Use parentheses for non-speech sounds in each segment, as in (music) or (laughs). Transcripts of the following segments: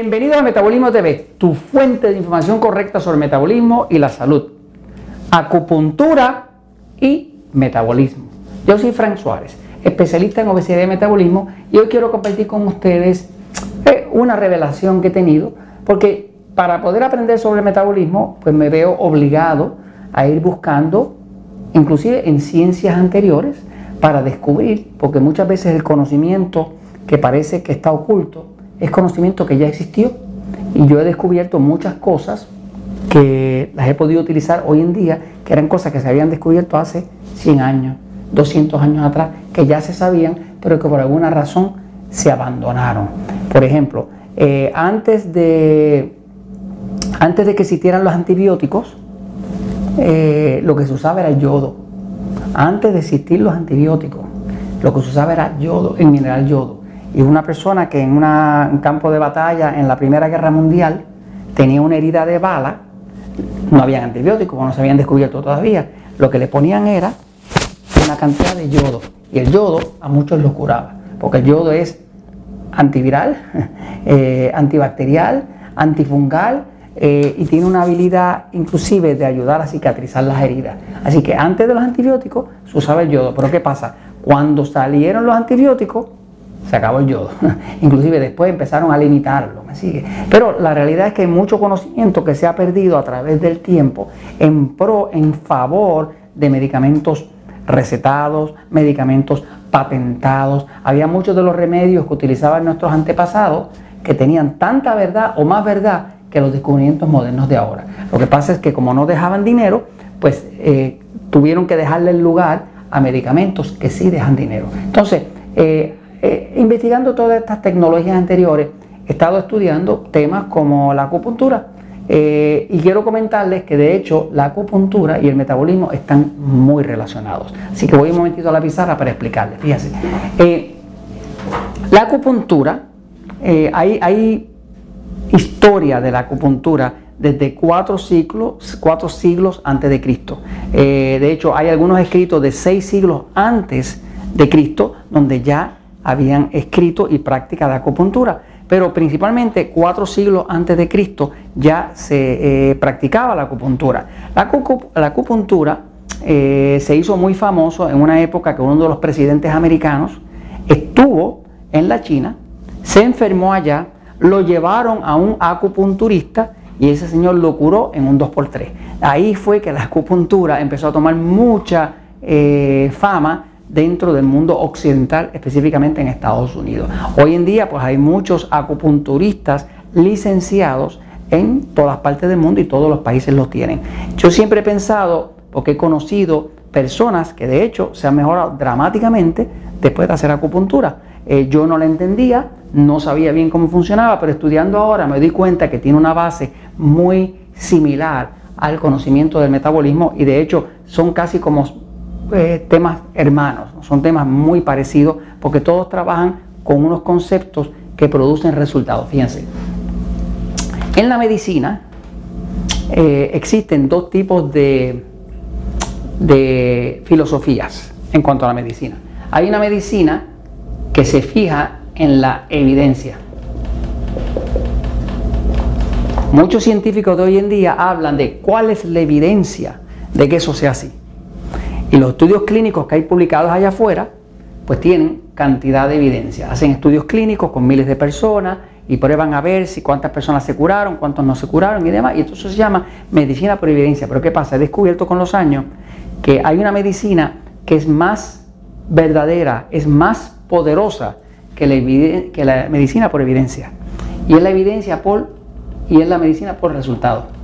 Bienvenido a Metabolismo TV, tu fuente de información correcta sobre metabolismo y la salud, acupuntura y metabolismo. Yo soy Frank Suárez, especialista en obesidad y metabolismo, y hoy quiero compartir con ustedes eh, una revelación que he tenido, porque para poder aprender sobre metabolismo, pues me veo obligado a ir buscando, inclusive en ciencias anteriores, para descubrir, porque muchas veces el conocimiento que parece que está oculto, es conocimiento que ya existió y yo he descubierto muchas cosas que las he podido utilizar hoy en día, que eran cosas que se habían descubierto hace 100 años, 200 años atrás, que ya se sabían, pero que por alguna razón se abandonaron. Por ejemplo, eh, antes, de, antes de que existieran los antibióticos, eh, lo que se usaba era yodo. Antes de existir los antibióticos, lo que se usaba era yodo, el mineral yodo y una persona que en un campo de batalla en la Primera Guerra Mundial tenía una herida de bala, no habían antibióticos, no se habían descubierto todavía, lo que le ponían era una cantidad de yodo y el yodo a muchos lo curaba, porque el yodo es antiviral, (laughs) eh, antibacterial, antifungal eh, y tiene una habilidad inclusive de ayudar a cicatrizar las heridas. Así que antes de los antibióticos se usaba el yodo, pero ¿qué pasa? Cuando salieron los antibióticos, se acabó el yodo. (laughs) Inclusive después empezaron a limitarlo, ¿me sigue? Pero la realidad es que hay mucho conocimiento que se ha perdido a través del tiempo en pro, en favor de medicamentos recetados, medicamentos patentados. Había muchos de los remedios que utilizaban nuestros antepasados que tenían tanta verdad o más verdad que los descubrimientos modernos de ahora. Lo que pasa es que como no dejaban dinero, pues eh, tuvieron que dejarle el lugar a medicamentos que sí dejan dinero. Entonces, eh, eh, investigando todas estas tecnologías anteriores, he estado estudiando temas como la acupuntura. Eh, y quiero comentarles que de hecho la acupuntura y el metabolismo están muy relacionados. Así que voy un momentito a la pizarra para explicarles. Fíjense. Eh, la acupuntura, hay, hay, historia de la acupuntura desde cuatro siglos, cuatro siglos antes de Cristo. de hecho, hay algunos escritos de seis siglos antes de Cristo donde ya habían escrito y práctica de acupuntura. Pero principalmente cuatro siglos antes de Cristo ya se eh, practicaba la acupuntura. La, acupuntura eh, se hizo muy famoso en una época que uno de los presidentes americanos estuvo en la China, se enfermó allá, lo llevaron a un acupunturista y ese señor lo curó en un 2x3. Ahí fue que la acupuntura empezó a tomar mucha eh, fama dentro del mundo occidental, específicamente en Estados Unidos. Hoy en día pues hay muchos acupunturistas licenciados en todas partes del mundo y todos los países lo tienen. Yo siempre he pensado, porque he conocido personas que de hecho se han mejorado dramáticamente después de hacer acupuntura. Eh, yo no la entendía, no sabía bien cómo funcionaba, pero estudiando ahora me di cuenta que tiene una base muy similar al conocimiento del metabolismo y de hecho son casi como eh, temas hermanos, son temas muy parecidos porque todos trabajan con unos conceptos que producen resultados. Fíjense, en la medicina eh, existen dos tipos de, de filosofías en cuanto a la medicina. Hay una medicina que se fija en la evidencia. Muchos científicos de hoy en día hablan de cuál es la evidencia de que eso sea así. Y los estudios clínicos que hay publicados allá afuera, pues tienen cantidad de evidencia. Hacen estudios clínicos con miles de personas y prueban a ver si cuántas personas se curaron, cuántos no se curaron y demás. Y esto se llama medicina por evidencia. Pero ¿qué pasa? He descubierto con los años que hay una medicina que es más verdadera, es más poderosa que la, medicina por evidencia. Y es la evidencia por y es la medicina por resultado.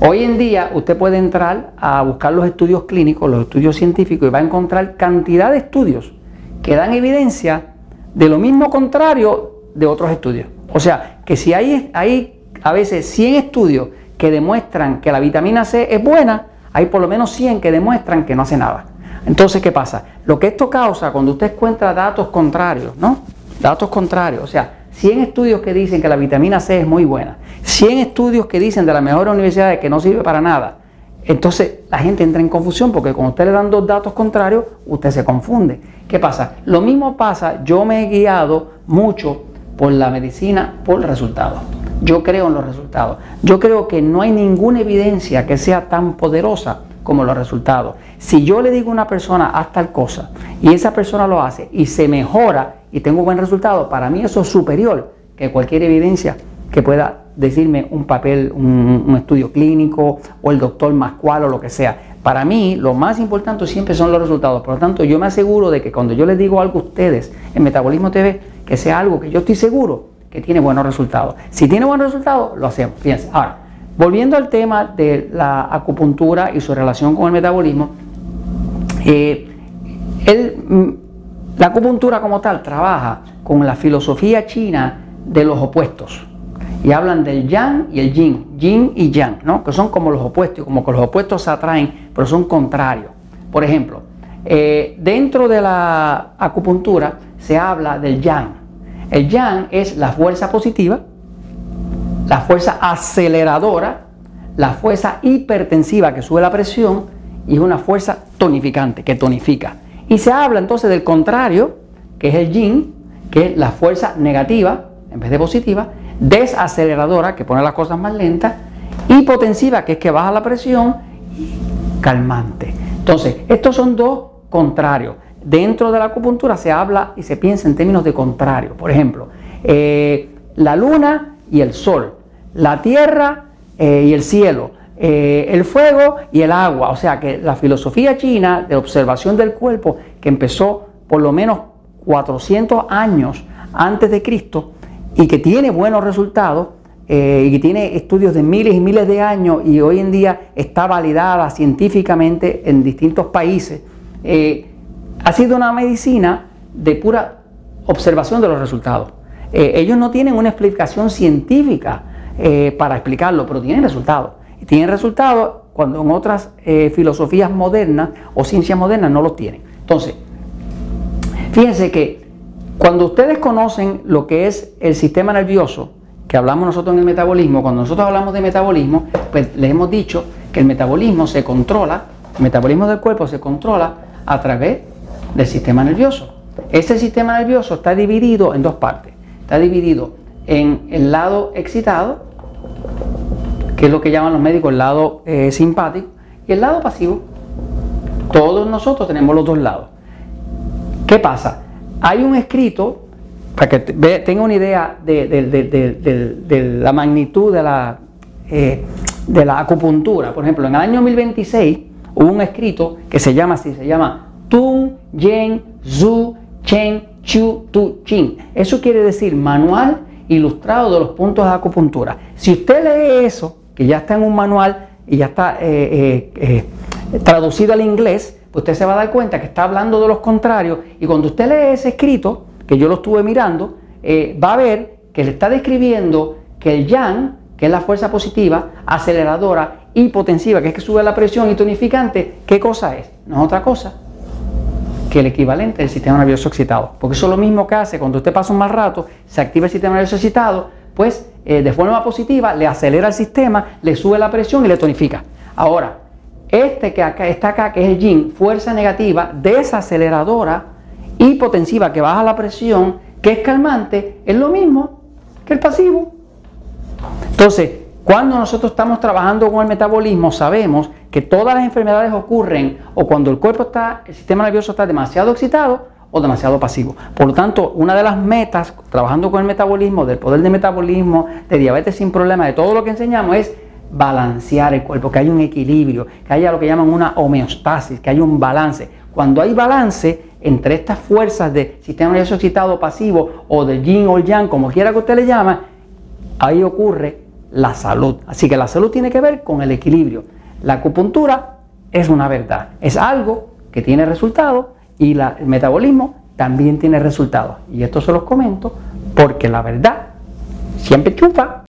Hoy en día usted puede entrar a buscar los estudios clínicos, los estudios científicos y va a encontrar cantidad de estudios que dan evidencia de lo mismo contrario de otros estudios. O sea, que si hay, a veces 100 estudios que demuestran que la vitamina C es buena, hay por lo menos 100 que demuestran que no hace nada. Entonces, ¿qué pasa? Lo que esto causa cuando usted encuentra datos contrarios, ¿no? Datos contrarios, o sea, 100 estudios que dicen que la vitamina C es muy buena, 100 estudios que dicen de las mejores universidades que no sirve para nada. Entonces la gente entra en confusión porque cuando usted le dan dos datos contrarios, usted se confunde. ¿Qué pasa? Lo mismo pasa, yo me he guiado mucho por la medicina, por resultados. Yo creo en los resultados. Yo creo que no hay ninguna evidencia que sea tan poderosa como los resultados. Si yo le digo a una persona haz tal cosa y esa persona lo hace y se mejora y tengo buen resultado, para mí eso es superior que cualquier evidencia que pueda decirme un papel, un, estudio clínico o el doctor más cual o lo que sea. Para mí lo más importante siempre son los resultados. Por lo tanto, yo me aseguro de que cuando yo les digo algo a ustedes en Metabolismo TV, que sea algo que yo estoy seguro que tiene buenos resultados. Si tiene buenos resultados, lo hacemos. Fíjense. Ahora, volviendo al tema de la acupuntura y su relación con el metabolismo, eh, mm, la acupuntura como tal trabaja con la filosofía china de los opuestos. Y hablan del yang y el yin, yin y yang, ¿no? que son como los opuestos, como que los opuestos se atraen, pero son contrarios. Por ejemplo, eh, dentro de la acupuntura se habla del yang. El yang es la fuerza positiva, la fuerza aceleradora, la fuerza hipertensiva que sube la presión y es una fuerza tonificante que tonifica. Y se habla entonces del contrario, que es el yin, que es la fuerza negativa en vez de positiva, desaceleradora, que pone las cosas más lentas, hipotensiva, que es que baja la presión, y calmante. Entonces, estos son dos contrarios. Dentro de la acupuntura se habla y se piensa en términos de contrario. Por ejemplo, eh, la luna y el sol, la tierra eh, y el cielo, eh, el fuego y el agua. O sea que la filosofía china de observación del cuerpo, que empezó por lo menos 400 años antes de Cristo, y que tiene buenos resultados eh, y que tiene estudios de miles y miles de años y hoy en día está validada científicamente en distintos países, ha sido una medicina de pura observación de los resultados. Ellos no tienen una explicación científica para explicarlo, pero tienen resultados. Y tienen resultados cuando en otras filosofías modernas o ciencias modernas no los tienen. Entonces, fíjense que cuando ustedes conocen lo que es el sistema nervioso, que hablamos nosotros en el metabolismo, cuando nosotros hablamos de metabolismo, pues les hemos dicho que el metabolismo se controla, el metabolismo del cuerpo se controla a través del sistema nervioso. Ese sistema nervioso está dividido en dos partes. Está dividido en el lado excitado, que es lo que llaman los médicos el lado eh, simpático, y el lado pasivo. Todos nosotros tenemos los dos lados. ¿Qué pasa? Hay un escrito, para que tenga una idea de, la magnitud de la, eh, de la acupuntura. Por ejemplo, en el año 1026 hubo un escrito que se llama así, se llama Tun Yen Zhu Chen Chu Tu Chin. Eso quiere decir manual ilustrado de los puntos de acupuntura. Si usted lee eso, que ya está en un manual y ya está eh, eh, traducido al inglés, usted se va a dar cuenta que está hablando de los contrarios y cuando usted lee ese escrito, que yo lo estuve mirando, eh, va a ver que le está describiendo que el yang, que es la fuerza positiva, aceleradora, hipotensiva, que es que sube la presión y tonificante, ¿qué cosa es? No es otra cosa que el equivalente del sistema nervioso excitado. Porque eso es lo mismo que hace cuando usted pasa un mal rato, se activa el sistema nervioso excitado, pues eh, de forma positiva le acelera el sistema, le sube la presión y le tonifica. Ahora, este que acá, está acá, que es el yin, fuerza negativa, desaceleradora, hipotensiva, que baja la presión, que es calmante, es lo mismo que el pasivo. Entonces, cuando nosotros estamos trabajando con el metabolismo, sabemos que todas las enfermedades ocurren o cuando el cuerpo está, el sistema nervioso está demasiado excitado o demasiado pasivo. Por lo tanto, una de las metas trabajando con el metabolismo, del poder de metabolismo, de diabetes sin problema, de todo lo que enseñamos es balancear el cuerpo, que haya un equilibrio, que haya lo que llaman una homeostasis, que haya un balance. Cuando hay balance entre estas fuerzas de sistema nervioso excitado pasivo o de yin o yang, como quiera que usted le llama, ahí ocurre la salud. Así que la salud tiene que ver con el equilibrio. La acupuntura es una verdad, es algo que tiene resultados y el metabolismo también tiene resultados. Y esto se los comento porque la verdad siempre chupa.